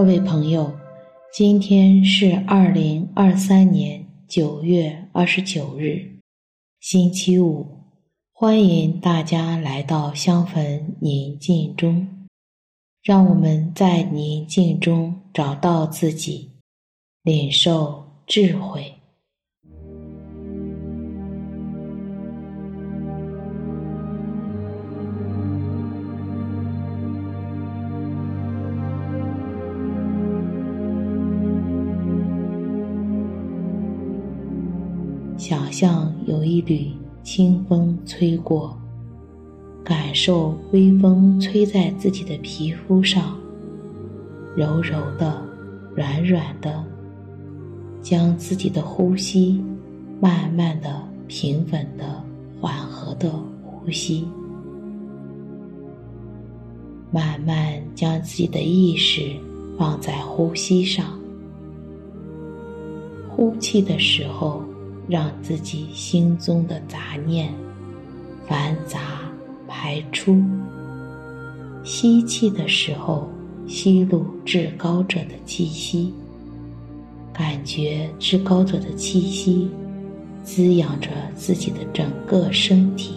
各位朋友，今天是二零二三年九月二十九日，星期五。欢迎大家来到香焚宁静中，让我们在宁静中找到自己，领受智慧。想象有一缕清风吹过，感受微风吹在自己的皮肤上，柔柔的、软软的，将自己的呼吸慢慢的、平稳的、缓和的呼吸，慢慢将自己的意识放在呼吸上，呼气的时候。让自己心中的杂念、繁杂排出。吸气的时候，吸入至高者的气息，感觉至高者的气息滋养着自己的整个身体。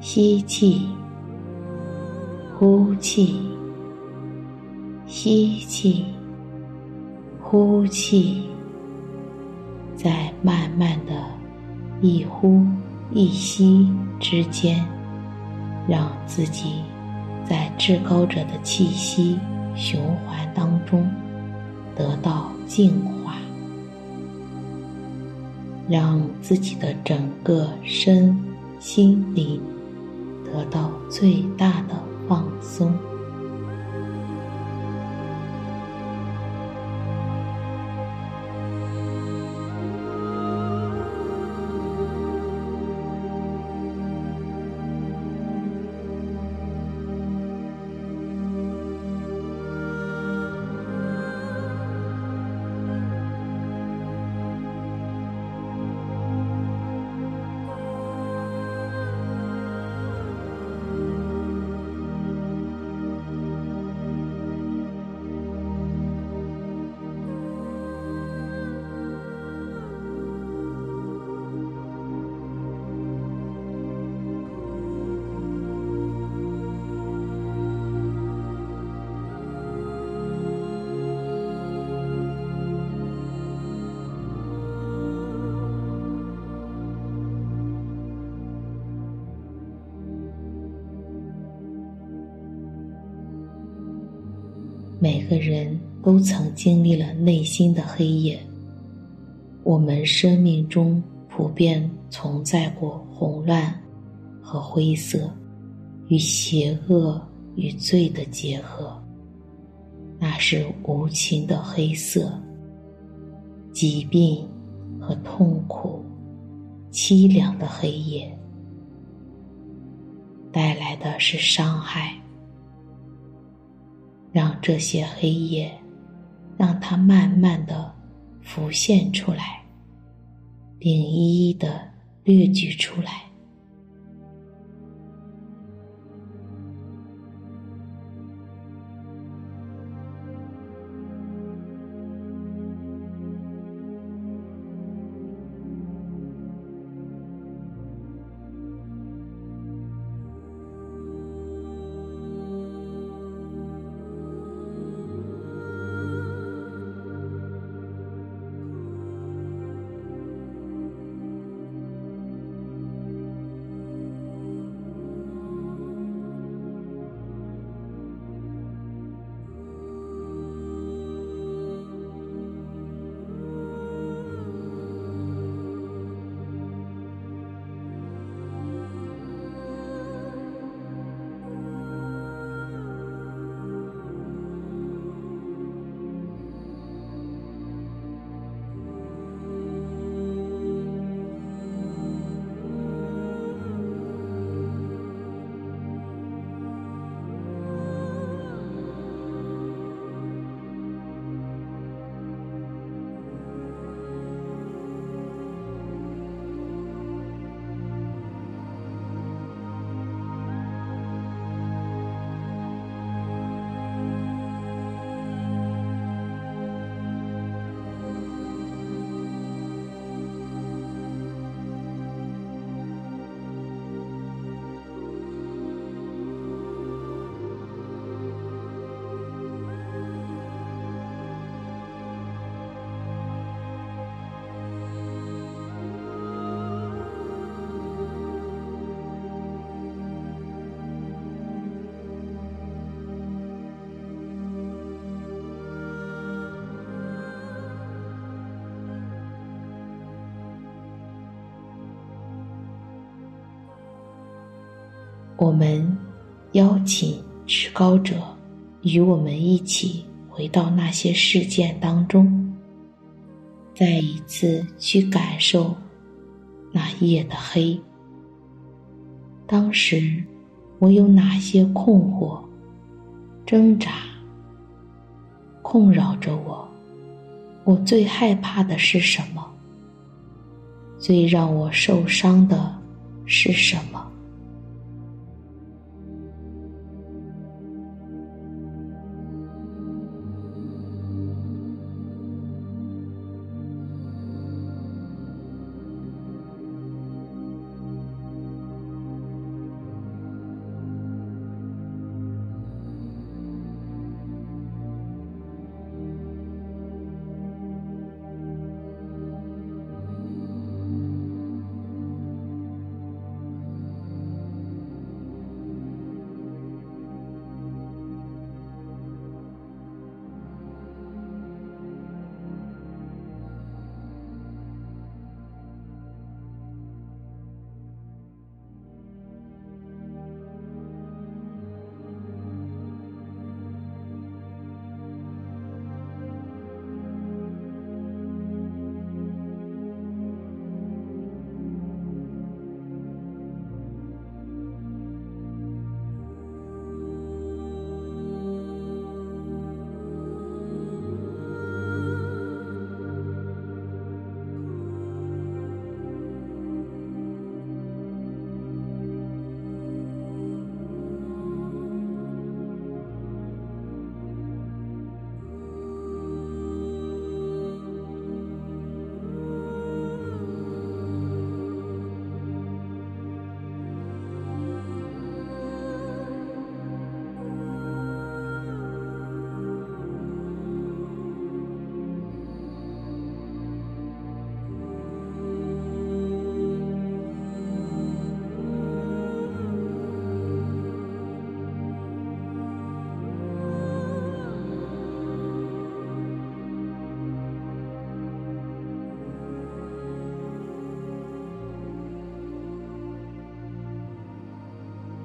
吸气，呼气，吸气，呼气。在慢慢的一呼一吸之间，让自己在至高者的气息循环当中得到净化，让自己的整个身心灵得到最大的放松。每个人都曾经历了内心的黑夜。我们生命中普遍存在过混乱和灰色，与邪恶与罪的结合，那是无情的黑色。疾病和痛苦，凄凉的黑夜，带来的是伤害。让这些黑夜，让它慢慢的浮现出来，并一一的列举出来。我们邀请至高者与我们一起回到那些事件当中，再一次去感受那夜的黑。当时我有哪些困惑、挣扎、困扰着我？我最害怕的是什么？最让我受伤的是什么？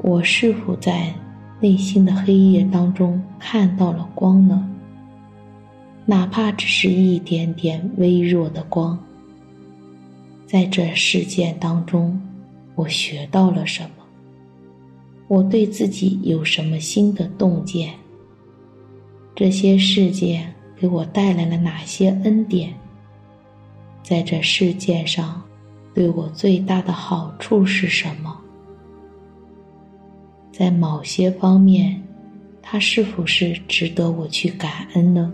我是否在内心的黑夜当中看到了光呢？哪怕只是一点点微弱的光。在这事件当中，我学到了什么？我对自己有什么新的洞见？这些事件给我带来了哪些恩典？在这事件上，对我最大的好处是什么？在某些方面，他是否是值得我去感恩呢？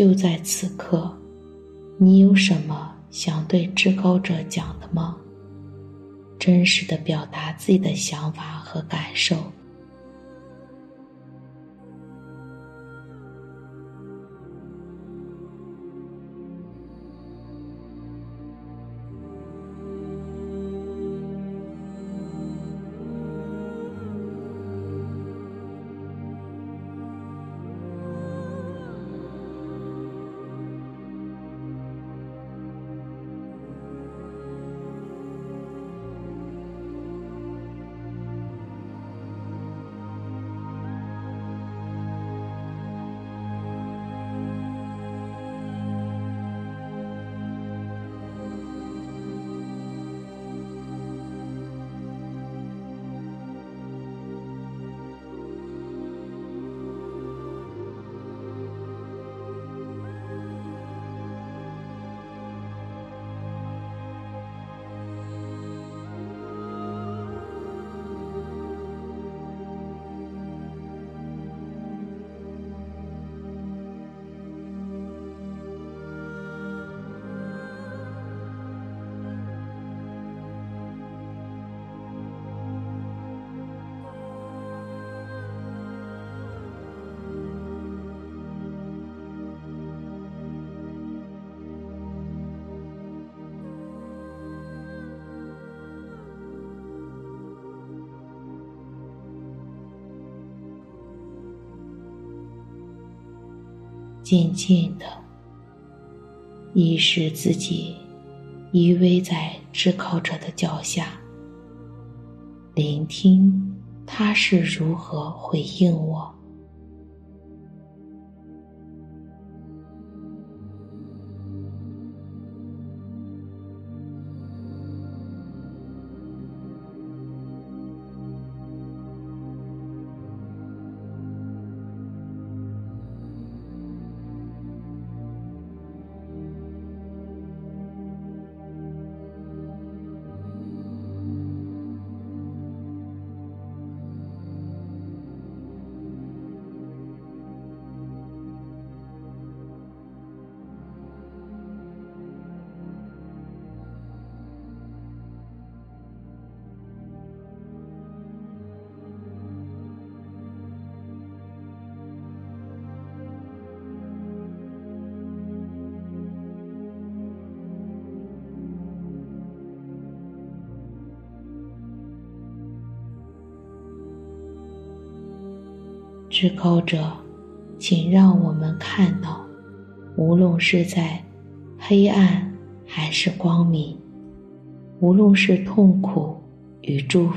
就在此刻，你有什么想对至高者讲的吗？真实的表达自己的想法和感受。静静的，意识自己依偎在至高者的脚下，聆听他是如何回应我。至高者，请让我们看到，无论是在黑暗还是光明，无论是痛苦与祝福，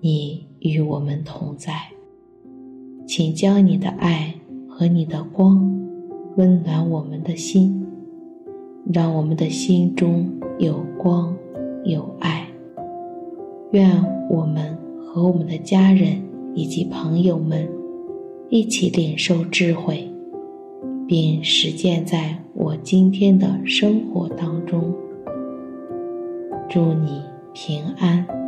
你与我们同在。请将你的爱和你的光温暖我们的心，让我们的心中有光有爱。愿我们和我们的家人。以及朋友们一起领受智慧，并实践在我今天的生活当中。祝你平安。